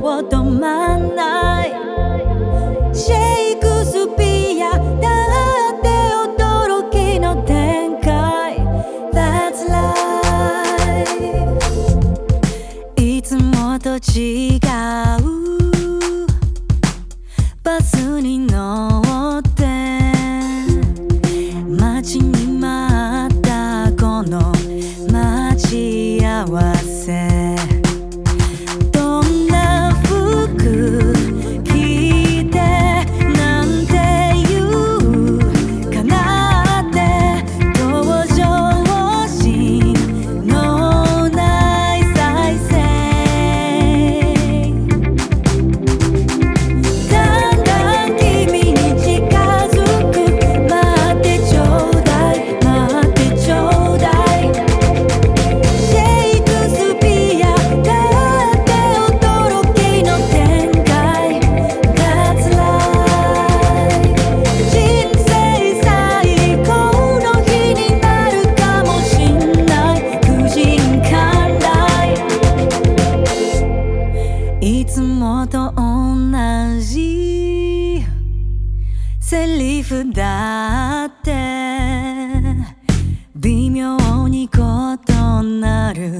も止まんない。シェイクスピアだって驚きの展開。That's life いつもと違う。バスに乗る。セリフだって。微妙に異なる